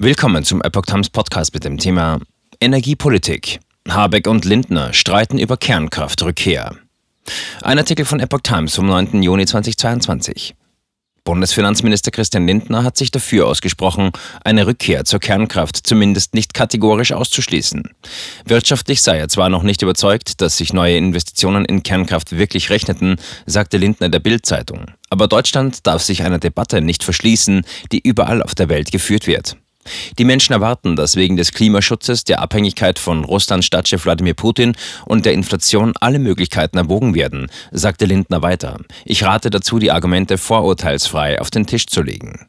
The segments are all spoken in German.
Willkommen zum Epoch Times Podcast mit dem Thema Energiepolitik. Habeck und Lindner streiten über Kernkraftrückkehr. Ein Artikel von Epoch Times vom 9. Juni 2022. Bundesfinanzminister Christian Lindner hat sich dafür ausgesprochen, eine Rückkehr zur Kernkraft zumindest nicht kategorisch auszuschließen. Wirtschaftlich sei er zwar noch nicht überzeugt, dass sich neue Investitionen in Kernkraft wirklich rechneten, sagte Lindner der Bild-Zeitung. Aber Deutschland darf sich einer Debatte nicht verschließen, die überall auf der Welt geführt wird. Die Menschen erwarten, dass wegen des Klimaschutzes, der Abhängigkeit von Russlands Staatschef Wladimir Putin und der Inflation alle Möglichkeiten erwogen werden, sagte Lindner weiter. Ich rate dazu, die Argumente vorurteilsfrei auf den Tisch zu legen.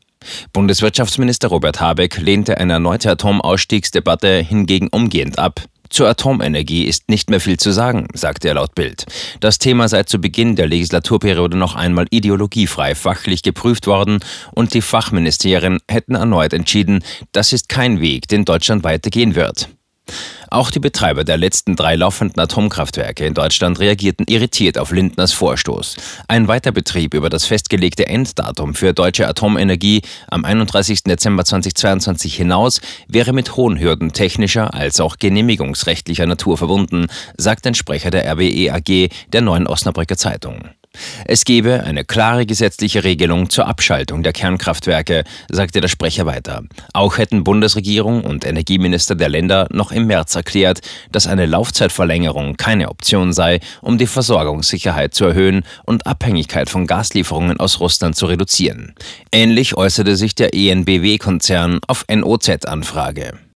Bundeswirtschaftsminister Robert Habeck lehnte eine erneute Atomausstiegsdebatte hingegen umgehend ab. Zur Atomenergie ist nicht mehr viel zu sagen, sagte er laut Bild. Das Thema sei zu Beginn der Legislaturperiode noch einmal ideologiefrei fachlich geprüft worden und die Fachministerien hätten erneut entschieden, das ist kein Weg, den Deutschland weitergehen wird. Auch die Betreiber der letzten drei laufenden Atomkraftwerke in Deutschland reagierten irritiert auf Lindners Vorstoß. Ein Weiterbetrieb über das festgelegte Enddatum für deutsche Atomenergie am 31. Dezember 2022 hinaus wäre mit hohen Hürden technischer als auch genehmigungsrechtlicher Natur verbunden, sagt ein Sprecher der RWE AG der Neuen Osnabrücker Zeitung. Es gebe eine klare gesetzliche Regelung zur Abschaltung der Kernkraftwerke, sagte der Sprecher weiter. Auch hätten Bundesregierung und Energieminister der Länder noch im März erklärt, dass eine Laufzeitverlängerung keine Option sei, um die Versorgungssicherheit zu erhöhen und Abhängigkeit von Gaslieferungen aus Russland zu reduzieren. Ähnlich äußerte sich der ENBW-Konzern auf NOZ-Anfrage.